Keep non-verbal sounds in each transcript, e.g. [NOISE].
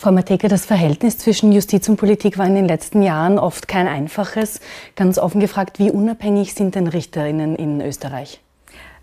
Frau Mateka, das Verhältnis zwischen Justiz und Politik war in den letzten Jahren oft kein einfaches. Ganz offen gefragt, wie unabhängig sind denn Richterinnen in Österreich?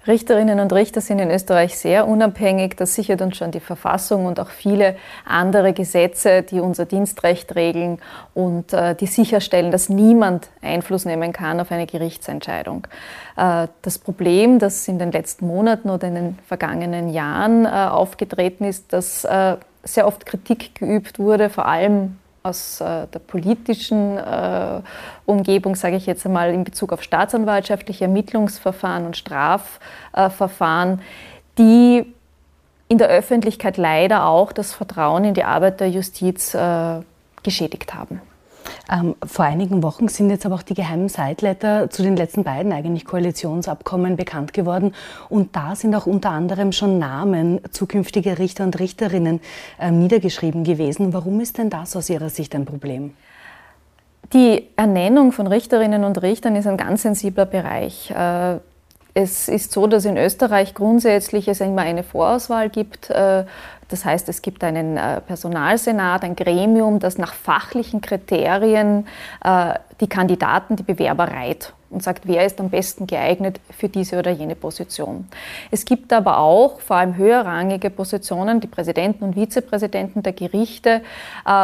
Richterinnen und Richter sind in Österreich sehr unabhängig. Das sichert uns schon die Verfassung und auch viele andere Gesetze, die unser Dienstrecht regeln und äh, die sicherstellen, dass niemand Einfluss nehmen kann auf eine Gerichtsentscheidung. Äh, das Problem, das in den letzten Monaten oder in den vergangenen Jahren äh, aufgetreten ist, dass äh, sehr oft Kritik geübt wurde, vor allem aus äh, der politischen äh, Umgebung, sage ich jetzt einmal, in Bezug auf staatsanwaltschaftliche Ermittlungsverfahren und Strafverfahren, die in der Öffentlichkeit leider auch das Vertrauen in die Arbeit der Justiz äh, geschädigt haben. Ähm, vor einigen Wochen sind jetzt aber auch die geheimen Sideletter zu den letzten beiden eigentlich Koalitionsabkommen bekannt geworden. Und da sind auch unter anderem schon Namen zukünftiger Richter und Richterinnen äh, niedergeschrieben gewesen. Warum ist denn das aus Ihrer Sicht ein Problem? Die Ernennung von Richterinnen und Richtern ist ein ganz sensibler Bereich. Äh, es ist so, dass in Österreich grundsätzlich es immer eine Vorauswahl gibt. Äh, das heißt, es gibt einen äh, Personalsenat, ein Gremium, das nach fachlichen Kriterien äh, die Kandidaten, die Bewerber reiht und sagt, wer ist am besten geeignet für diese oder jene Position. Es gibt aber auch vor allem höherrangige Positionen, die Präsidenten und Vizepräsidenten der Gerichte,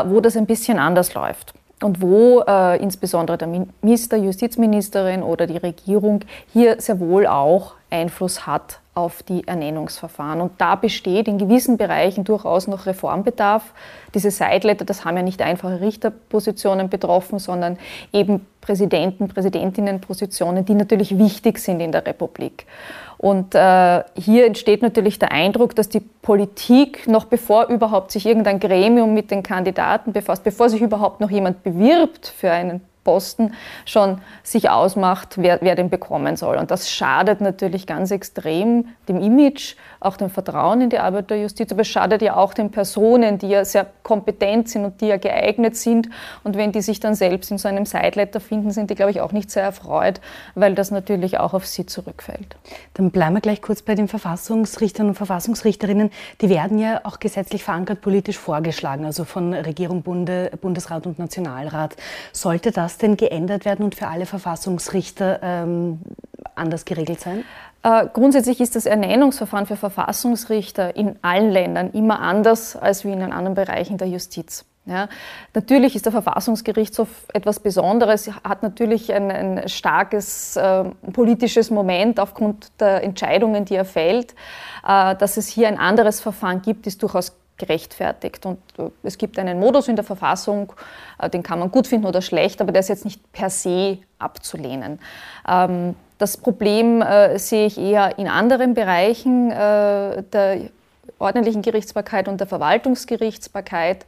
wo das ein bisschen anders läuft und wo äh, insbesondere der Minister, Justizministerin oder die Regierung hier sehr wohl auch Einfluss hat auf die Ernennungsverfahren. Und da besteht in gewissen Bereichen durchaus noch Reformbedarf. Diese Sideletter, das haben ja nicht einfache Richterpositionen betroffen, sondern eben Präsidenten, Präsidentinnenpositionen, die natürlich wichtig sind in der Republik. Und äh, hier entsteht natürlich der Eindruck, dass die Politik, noch bevor überhaupt sich irgendein Gremium mit den Kandidaten befasst, bevor sich überhaupt noch jemand bewirbt für einen Posten schon sich ausmacht, wer, wer den bekommen soll. Und das schadet natürlich ganz extrem dem Image, auch dem Vertrauen in die Arbeit der Justiz, aber es schadet ja auch den Personen, die ja sehr kompetent sind und die ja geeignet sind. Und wenn die sich dann selbst in so einem Sideletter finden, sind die, glaube ich, auch nicht sehr erfreut, weil das natürlich auch auf sie zurückfällt. Dann bleiben wir gleich kurz bei den Verfassungsrichtern und Verfassungsrichterinnen. Die werden ja auch gesetzlich verankert politisch vorgeschlagen, also von Regierung, Bunde, Bundesrat und Nationalrat. Sollte das das denn geändert werden und für alle Verfassungsrichter ähm, anders geregelt sein? Äh, grundsätzlich ist das Ernennungsverfahren für Verfassungsrichter in allen Ländern immer anders als wie in den anderen Bereichen der Justiz. Ja, natürlich ist der Verfassungsgerichtshof etwas Besonderes, hat natürlich ein, ein starkes äh, politisches Moment aufgrund der Entscheidungen, die er fällt. Äh, dass es hier ein anderes Verfahren gibt, ist durchaus gerechtfertigt. Und äh, es gibt einen Modus in der Verfassung, äh, den kann man gut finden oder schlecht, aber der ist jetzt nicht per se abzulehnen. Ähm, das Problem äh, sehe ich eher in anderen Bereichen der ordentlichen Gerichtsbarkeit und der Verwaltungsgerichtsbarkeit,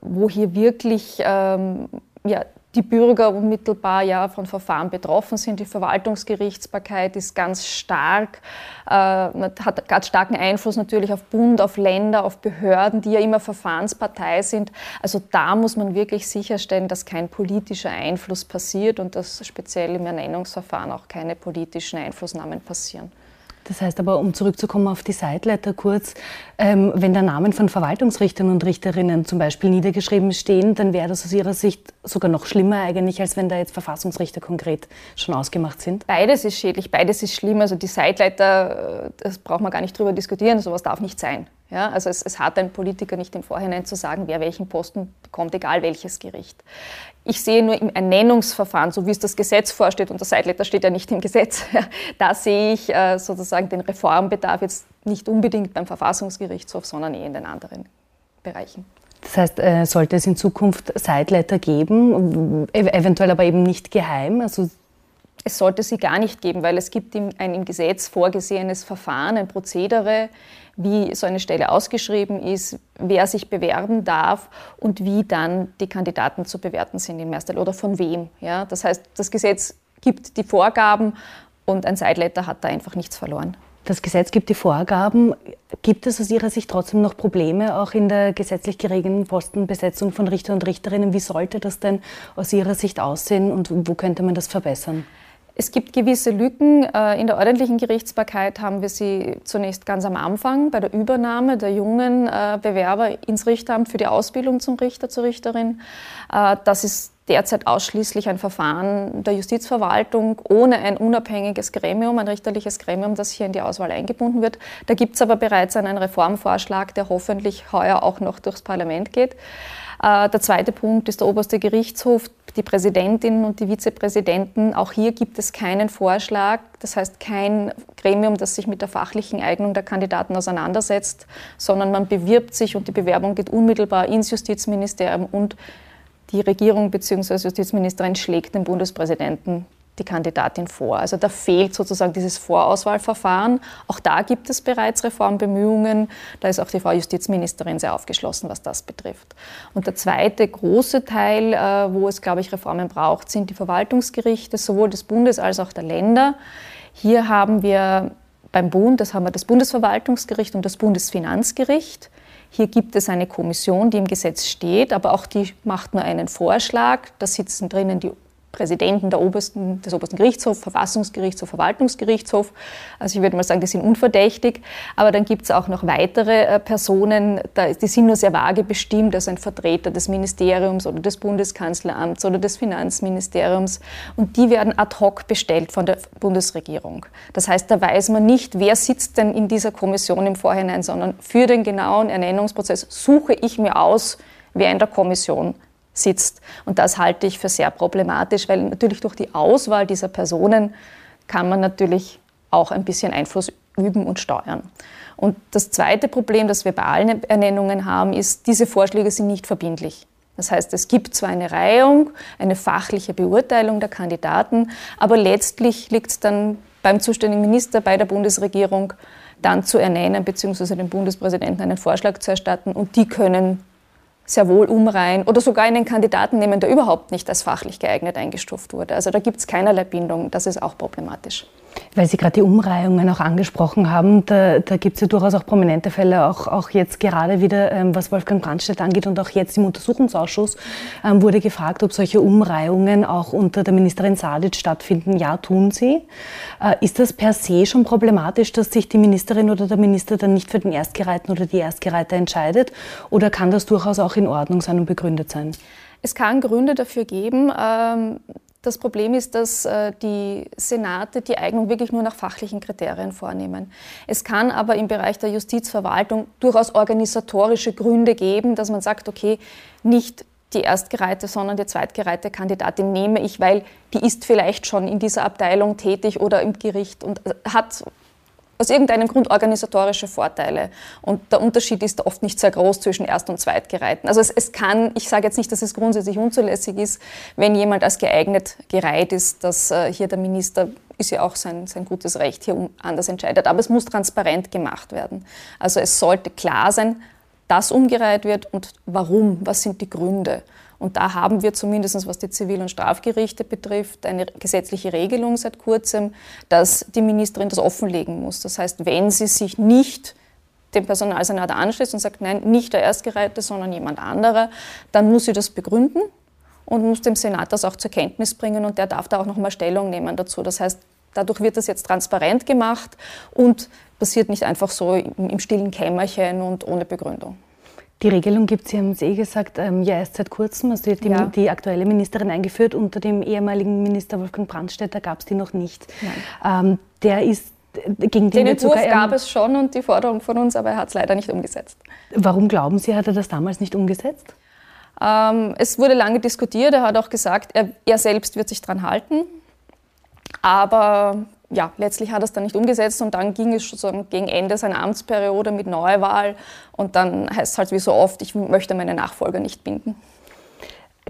wo hier wirklich ähm, ja, die Bürger unmittelbar ja von Verfahren betroffen sind. Die Verwaltungsgerichtsbarkeit ist ganz stark, äh, hat ganz starken Einfluss natürlich auf Bund, auf Länder, auf Behörden, die ja immer Verfahrenspartei sind. Also da muss man wirklich sicherstellen, dass kein politischer Einfluss passiert und dass speziell im Ernennungsverfahren auch keine politischen Einflussnahmen passieren. Das heißt aber, um zurückzukommen auf die Sideletter kurz, ähm, wenn da Namen von Verwaltungsrichtern und Richterinnen zum Beispiel niedergeschrieben stehen, dann wäre das aus Ihrer Sicht sogar noch schlimmer eigentlich, als wenn da jetzt Verfassungsrichter konkret schon ausgemacht sind? Beides ist schädlich, beides ist schlimm. Also die Sideletter, äh, das braucht man gar nicht drüber diskutieren, sowas darf nicht sein. Ja, also es, es, hat ein Politiker nicht im Vorhinein zu sagen, wer welchen Posten bekommt, egal welches Gericht. Ich sehe nur im Ernennungsverfahren, so wie es das Gesetz vorsteht, und der Seitletter steht ja nicht im Gesetz, [LAUGHS] da sehe ich äh, sozusagen den Reformbedarf jetzt nicht unbedingt beim Verfassungsgerichtshof, sondern eher in den anderen Bereichen. Das heißt, äh, sollte es in Zukunft Sideletter geben, eventuell aber eben nicht geheim? Also es sollte sie gar nicht geben, weil es gibt ein im Gesetz vorgesehenes Verfahren, ein Prozedere, wie so eine Stelle ausgeschrieben ist, wer sich bewerben darf und wie dann die Kandidaten zu bewerten sind im Mehrsteil oder von wem. Ja? Das heißt, das Gesetz gibt die Vorgaben und ein Sideletter hat da einfach nichts verloren. Das Gesetz gibt die Vorgaben. Gibt es aus Ihrer Sicht trotzdem noch Probleme auch in der gesetzlich geregelten Postenbesetzung von Richter und Richterinnen? Wie sollte das denn aus Ihrer Sicht aussehen und wo könnte man das verbessern? Es gibt gewisse Lücken. Äh, in der ordentlichen Gerichtsbarkeit haben wir sie zunächst ganz am Anfang bei der Übernahme der jungen äh, Bewerber ins Richteramt für die Ausbildung zum Richter, zur Richterin. Äh, das ist derzeit ausschließlich ein Verfahren der Justizverwaltung ohne ein unabhängiges Gremium, ein richterliches Gremium, das hier in die Auswahl eingebunden wird. Da gibt es aber bereits einen Reformvorschlag, der hoffentlich heuer auch noch durchs Parlament geht. Äh, der zweite Punkt ist der oberste Gerichtshof, die Präsidentinnen und die Vizepräsidenten. Auch hier gibt es keinen Vorschlag, das heißt kein Gremium, das sich mit der fachlichen Eignung der Kandidaten auseinandersetzt, sondern man bewirbt sich und die Bewerbung geht unmittelbar ins Justizministerium und die Regierung bzw. Justizministerin schlägt dem Bundespräsidenten die Kandidatin vor. Also da fehlt sozusagen dieses Vorauswahlverfahren. Auch da gibt es bereits Reformbemühungen. Da ist auch die Frau Justizministerin sehr aufgeschlossen, was das betrifft. Und der zweite große Teil, äh, wo es, glaube ich, Reformen braucht, sind die Verwaltungsgerichte, sowohl des Bundes als auch der Länder. Hier haben wir beim Bund, das haben wir das Bundesverwaltungsgericht und das Bundesfinanzgericht. Hier gibt es eine Kommission, die im Gesetz steht, aber auch die macht nur einen Vorschlag. Da sitzen drinnen die Präsidenten der obersten, des obersten Gerichtshofs, Verfassungsgerichtshof, Verwaltungsgerichtshof. Also ich würde mal sagen, die sind unverdächtig. Aber dann gibt es auch noch weitere äh, Personen, die sind nur sehr vage bestimmt, also ein Vertreter des Ministeriums oder des Bundeskanzleramts oder des Finanzministeriums. Und die werden ad hoc bestellt von der Bundesregierung. Das heißt, da weiß man nicht, wer sitzt denn in dieser Kommission im Vorhinein, sondern für den genauen Ernennungsprozess suche ich mir aus, wer in der Kommission sitzt. Und das halte ich für sehr problematisch, weil natürlich durch die Auswahl dieser Personen kann man natürlich auch ein bisschen Einfluss üben und steuern. Und das zweite Problem, das wir bei allen Ernennungen haben, ist, diese Vorschläge sind nicht verbindlich. Das heißt, es gibt zwar eine Reihung, eine fachliche Beurteilung der Kandidaten, aber letztlich liegt es dann beim zuständigen Minister, bei der Bundesregierung, dann zu ernennen, beziehungsweise dem Bundespräsidenten einen Vorschlag zu erstatten und die können sehr wohl umreihen oder sogar einen Kandidaten nehmen, der überhaupt nicht als fachlich geeignet eingestuft wurde. Also da gibt es keinerlei Bindung. Das ist auch problematisch. Weil Sie gerade die Umreihungen auch angesprochen haben, da, da gibt es ja durchaus auch prominente Fälle, auch, auch jetzt gerade wieder, ähm, was Wolfgang Brandstedt angeht und auch jetzt im Untersuchungsausschuss ähm, wurde gefragt, ob solche Umreihungen auch unter der Ministerin Sadic stattfinden. Ja, tun sie. Äh, ist das per se schon problematisch, dass sich die Ministerin oder der Minister dann nicht für den Erstgereihten oder die Erstgereihte entscheidet? Oder kann das durchaus auch in Ordnung sein und begründet sein? Es kann Gründe dafür geben. Ähm das Problem ist, dass äh, die Senate die Eignung wirklich nur nach fachlichen Kriterien vornehmen. Es kann aber im Bereich der Justizverwaltung durchaus organisatorische Gründe geben, dass man sagt, okay, nicht die erstgereihte, sondern die zweitgereihte Kandidatin nehme ich, weil die ist vielleicht schon in dieser Abteilung tätig oder im Gericht und äh, hat aus irgendeinem Grund organisatorische Vorteile. Und der Unterschied ist oft nicht sehr groß zwischen Erst- und Zweitgereihten. Also es, es, kann, ich sage jetzt nicht, dass es grundsätzlich unzulässig ist, wenn jemand als geeignet gereiht ist, dass äh, hier der Minister ist ja auch sein, sein gutes Recht, hier anders entscheidet. Aber es muss transparent gemacht werden. Also es sollte klar sein, dass umgereiht wird und warum, was sind die Gründe. Und da haben wir zumindest, was die Zivil- und Strafgerichte betrifft, eine gesetzliche Regelung seit kurzem, dass die Ministerin das offenlegen muss. Das heißt, wenn sie sich nicht dem Personalsenat anschließt und sagt, nein, nicht der Erstgereihte, sondern jemand anderer, dann muss sie das begründen und muss dem Senat das auch zur Kenntnis bringen und der darf da auch nochmal Stellung nehmen dazu. Das heißt, dadurch wird das jetzt transparent gemacht und passiert nicht einfach so im stillen Kämmerchen und ohne Begründung. Die Regelung gibt es, Sie haben es eh gesagt, ähm, ja erst seit kurzem. Also die, ja. die, aktuelle Ministerin eingeführt. Unter dem ehemaligen Minister Wolfgang Brandstätter gab es die noch nicht. Ähm, der ist gegen den, den Entwurf sogar, gab es schon und die Forderung von uns, aber er hat es leider nicht umgesetzt. Warum glauben Sie, hat er das damals nicht umgesetzt? Ähm, es wurde lange diskutiert. Er hat auch gesagt, er, er selbst wird sich daran halten. Aber ja, letztlich hat er es dann nicht umgesetzt und dann ging es schon gegen Ende seiner Amtsperiode mit Neuwahl und dann heißt es halt wie so oft, ich möchte meine Nachfolger nicht binden.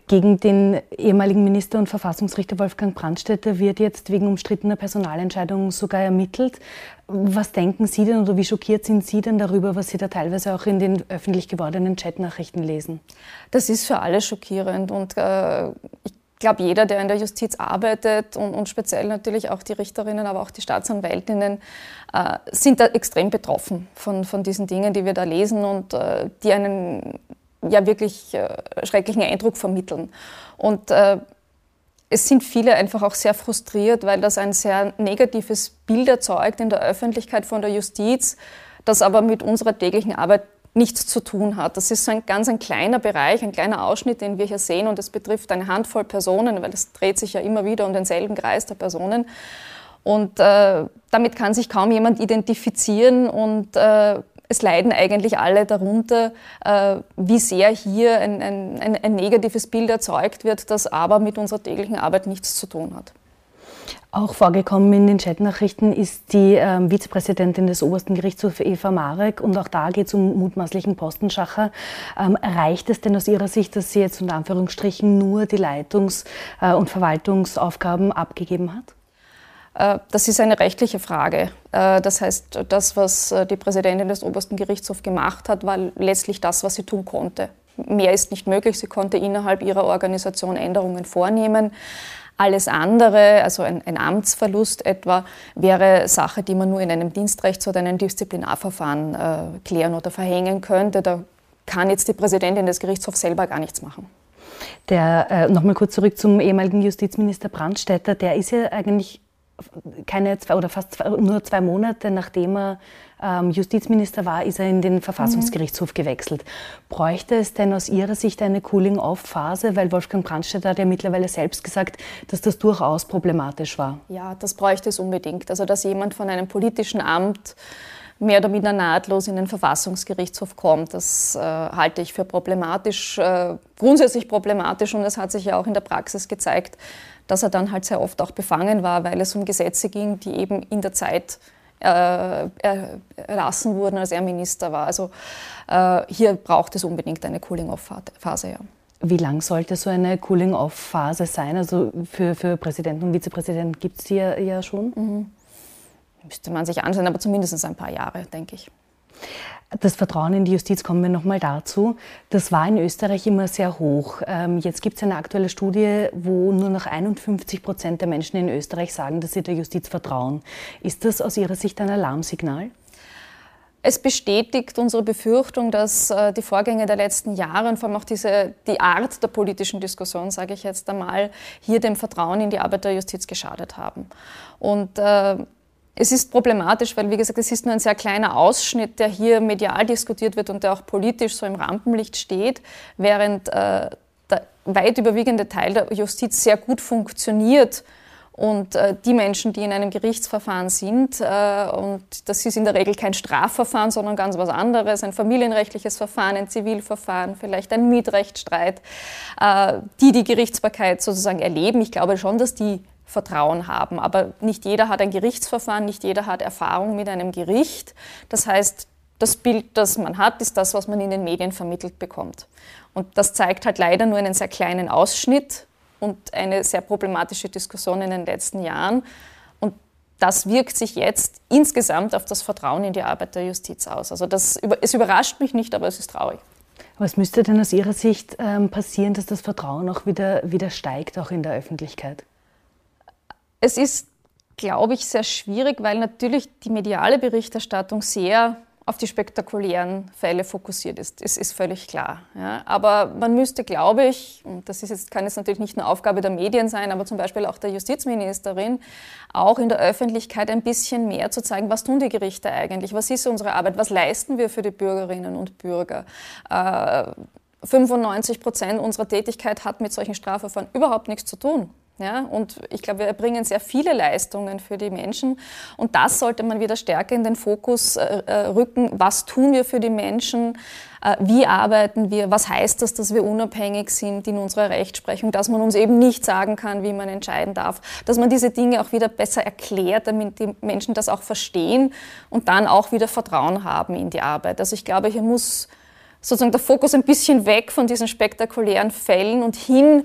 Gegen den ehemaligen Minister und Verfassungsrichter Wolfgang Brandstätter wird jetzt wegen umstrittener Personalentscheidungen sogar ermittelt. Was denken Sie denn oder wie schockiert sind Sie denn darüber, was Sie da teilweise auch in den öffentlich gewordenen Chatnachrichten lesen? Das ist für alle schockierend und äh, ich glaube, jeder, der in der Justiz arbeitet und, und, speziell natürlich auch die Richterinnen, aber auch die Staatsanwältinnen, äh, sind da extrem betroffen von, von diesen Dingen, die wir da lesen und äh, die einen ja wirklich äh, schrecklichen Eindruck vermitteln. Und äh, es sind viele einfach auch sehr frustriert, weil das ein sehr negatives Bild erzeugt in der Öffentlichkeit von der Justiz, das aber mit unserer täglichen Arbeit nichts zu tun hat. Das ist so ein ganz ein kleiner Bereich, ein kleiner Ausschnitt, den wir hier sehen und es betrifft eine Handvoll Personen, weil es dreht sich ja immer wieder um denselben Kreis der Personen. Und äh, damit kann sich kaum jemand identifizieren und äh, es leiden eigentlich alle darunter, äh, wie sehr hier ein, ein, ein, negatives Bild erzeugt wird, das aber mit unserer täglichen Arbeit nichts zu tun hat. Auch vorgekommen in den Chatnachrichten ist die ähm, Vizepräsidentin des obersten Gerichtshofs Eva Marek und auch da geht es um mutmaßlichen Postenschacher. Ähm, reicht es denn aus Ihrer Sicht, dass sie jetzt unter Anführungsstrichen nur die Leitungs- äh, und Verwaltungsaufgaben abgegeben hat? Äh, das ist eine rechtliche Frage. Äh, das heißt, das, was die Präsidentin des obersten Gerichtshofs gemacht hat, war letztlich das, was sie tun konnte. Mehr ist nicht möglich. Sie konnte innerhalb ihrer Organisation Änderungen vornehmen. Alles andere, also ein, ein, Amtsverlust etwa, wäre Sache, die man nur in einem Dienstrechts- oder einem Disziplinarverfahren äh, klären oder verhängen könnte. Da kann jetzt die Präsidentin des Gerichtshofs selber gar nichts machen. Der, äh, Nochmal kurz zurück zum ehemaligen Justizminister Brandstätter. Der ist ja eigentlich keine zwei oder fast zwei, nur zwei Monate nachdem er ähm, Justizminister war, ist er in den Verfassungsgerichtshof gewechselt. Bräuchte es denn aus Ihrer Sicht eine Cooling-off-Phase? Weil Wolfgang Brandstätter hat ja mittlerweile selbst gesagt, dass das durchaus problematisch war. Ja, das bräuchte es unbedingt. Also, dass jemand von einem politischen Amt mehr oder minder nahtlos in den Verfassungsgerichtshof kommt. Das äh, halte ich für problematisch, äh, grundsätzlich problematisch und es hat sich ja auch in der Praxis gezeigt, dass er dann halt sehr oft auch befangen war, weil es um Gesetze ging, die eben in der Zeit äh, erlassen wurden, als er Minister war. Also äh, hier braucht es unbedingt eine Cooling-off-Phase. Ja. Wie lang sollte so eine Cooling-off-Phase sein? Also für, für Präsidenten und Vizepräsidenten gibt es die ja, ja schon? Mhm. Müsste man sich anschauen, aber zumindest ein paar Jahre, denke ich. Das Vertrauen in die Justiz, kommen wir nochmal dazu. Das war in Österreich immer sehr hoch. Ähm, jetzt gibt es eine aktuelle Studie, wo nur noch 51 Prozent der Menschen in Österreich sagen, dass sie der Justiz vertrauen. Ist das aus Ihrer Sicht ein Alarmsignal? Es bestätigt unsere Befürchtung, dass äh, die Vorgänge der letzten Jahre und vor allem auch diese, die Art der politischen Diskussion, sage ich jetzt einmal, hier dem Vertrauen in die Arbeit der Justiz geschadet haben. Und äh, es ist problematisch, weil, wie gesagt, es ist nur ein sehr kleiner Ausschnitt, der hier medial diskutiert wird und der auch politisch so im Rampenlicht steht, während äh, der weit überwiegende Teil der Justiz sehr gut funktioniert. Und äh, die Menschen, die in einem Gerichtsverfahren sind, äh, und das ist in der Regel kein Strafverfahren, sondern ganz was anderes, ein familienrechtliches Verfahren, ein Zivilverfahren, vielleicht ein Mietrechtsstreit, äh, die die Gerichtsbarkeit sozusagen erleben. Ich glaube schon, dass die Vertrauen haben. Aber nicht jeder hat ein Gerichtsverfahren, nicht jeder hat Erfahrung mit einem Gericht. Das heißt, das Bild, das man hat, ist das, was man in den Medien vermittelt bekommt. Und das zeigt halt leider nur einen sehr kleinen Ausschnitt und eine sehr problematische Diskussion in den letzten Jahren. Und das wirkt sich jetzt insgesamt auf das Vertrauen in die Arbeit der Justiz aus. Also das, es überrascht mich nicht, aber es ist traurig. Was müsste denn aus Ihrer Sicht ähm, passieren, dass das Vertrauen auch wieder, wieder steigt, auch in der Öffentlichkeit? Es ist, glaube ich, sehr schwierig, weil natürlich die mediale Berichterstattung sehr auf die spektakulären Fälle fokussiert ist. Das ist völlig klar. Ja. Aber man müsste, glaube ich, und das ist jetzt, kann jetzt natürlich nicht nur Aufgabe der Medien sein, aber zum Beispiel auch der Justizministerin, auch in der Öffentlichkeit ein bisschen mehr zu zeigen, was tun die Gerichte eigentlich, was ist unsere Arbeit, was leisten wir für die Bürgerinnen und Bürger. Äh, 95 Prozent unserer Tätigkeit hat mit solchen Strafverfahren überhaupt nichts zu tun. Ja, und ich glaube, wir erbringen sehr viele Leistungen für die Menschen. Und das sollte man wieder stärker in den Fokus äh, äh, rücken. Was tun wir für die Menschen? Äh, wie arbeiten wir? Was heißt das, dass wir unabhängig sind in unserer Rechtsprechung? Dass man uns eben nicht sagen kann, wie man entscheiden darf. Dass man diese Dinge auch wieder besser erklärt, damit die Menschen das auch verstehen und dann auch wieder Vertrauen haben in die Arbeit. Also ich glaube, hier muss sozusagen der Fokus ein bisschen weg von diesen spektakulären Fällen und hin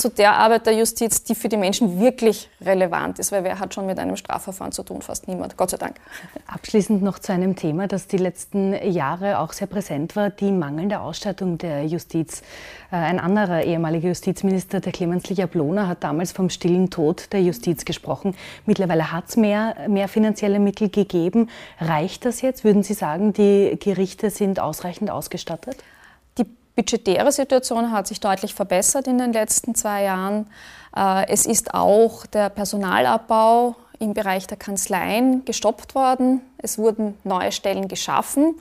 zu der Arbeit der Justiz, die für die Menschen wirklich relevant ist, weil wer hat schon mit einem Strafverfahren zu tun? Fast niemand, Gott sei Dank. Abschließend noch zu einem Thema, das die letzten Jahre auch sehr präsent war, die mangelnde Ausstattung der Justiz. Äh, ein anderer ehemaliger Justizminister, der Clemens Licher-Blona, hat damals vom stillen Tod der Justiz gesprochen. Mittlerweile hat es mehr, mehr finanzielle Mittel gegeben. Reicht das jetzt? Würden Sie sagen, die Gerichte sind ausreichend ausgestattet? Budgetäre Situation hat sich deutlich verbessert in den letzten zwei Jahren. Äh, es ist auch der Personalabbau im Bereich der Kanzleien gestoppt worden. Es wurden neue Stellen geschaffen.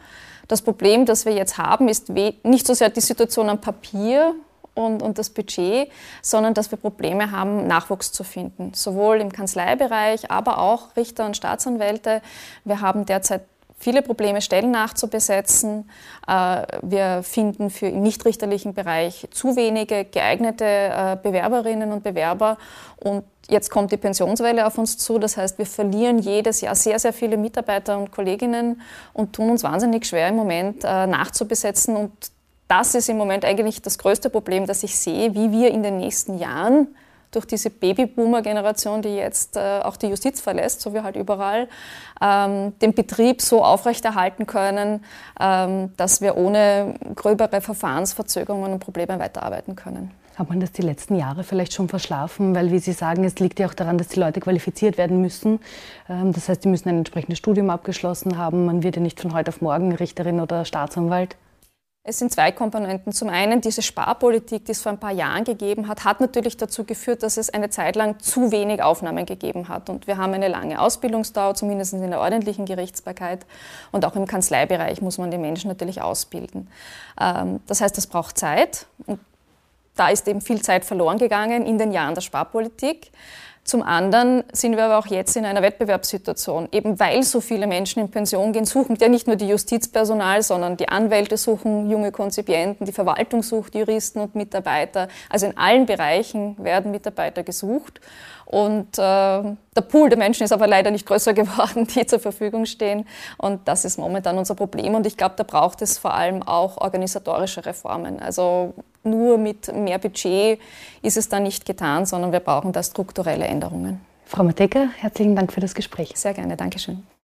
Das Problem, das wir jetzt haben, ist nicht so sehr die Situation am Papier und, und das Budget, sondern dass wir Probleme haben, Nachwuchs zu finden. Sowohl im Kanzleibereich, aber auch Richter und Staatsanwälte. Wir haben derzeit viele Probleme, Stellen nachzubesetzen. Äh, wir finden für im nichtrichterlichen Bereich zu wenige geeignete äh, Bewerberinnen und Bewerber. Und jetzt kommt die Pensionswelle auf uns zu. Das heißt, wir verlieren jedes Jahr sehr, sehr viele Mitarbeiter und Kolleginnen und tun uns wahnsinnig schwer im Moment äh, nachzubesetzen. Und das ist im Moment eigentlich das größte Problem, das ich sehe, wie wir in den nächsten Jahren durch diese Babyboomer-Generation, die jetzt äh, auch die Justiz verlässt, so wie halt überall, ähm, den Betrieb so aufrechterhalten können, ähm, dass wir ohne gröbere Verfahrensverzögerungen und Probleme weiterarbeiten können. Hat man das die letzten Jahre vielleicht schon verschlafen? Weil, wie Sie sagen, es liegt ja auch daran, dass die Leute qualifiziert werden müssen. Ähm, das heißt, die müssen ein entsprechendes Studium abgeschlossen haben. Man wird ja nicht von heute auf morgen Richterin oder Staatsanwalt. Es sind zwei Komponenten. Zum einen diese Sparpolitik, die es vor ein paar Jahren gegeben hat, hat natürlich dazu geführt, dass es eine Zeit lang zu wenig Aufnahmen gegeben hat. Und wir haben eine lange Ausbildungsdauer, zumindest in der ordentlichen Gerichtsbarkeit. Und auch im Kanzleibereich muss man die Menschen natürlich ausbilden. Ähm, das heißt, das braucht Zeit. Und da ist eben viel Zeit verloren gegangen in den Jahren der Sparpolitik. Zum anderen sind wir aber auch jetzt in einer Wettbewerbssituation. Eben weil so viele Menschen in Pension gehen, suchen ja nicht nur die Justizpersonal, sondern die Anwälte suchen junge Konzipienten, die Verwaltung sucht Juristen und Mitarbeiter. Also in allen Bereichen werden Mitarbeiter gesucht. Und äh, der Pool der Menschen ist aber leider nicht größer [LAUGHS] geworden, die zur Verfügung stehen. Und das ist momentan unser Problem. Und ich glaube, da braucht es vor allem auch organisatorische Reformen. Also nur mit mehr Budget ist es da nicht getan, sondern wir brauchen da strukturelle Änderungen. Frau Mateka, herzlichen Dank für das Gespräch. Sehr gerne, Dankeschön.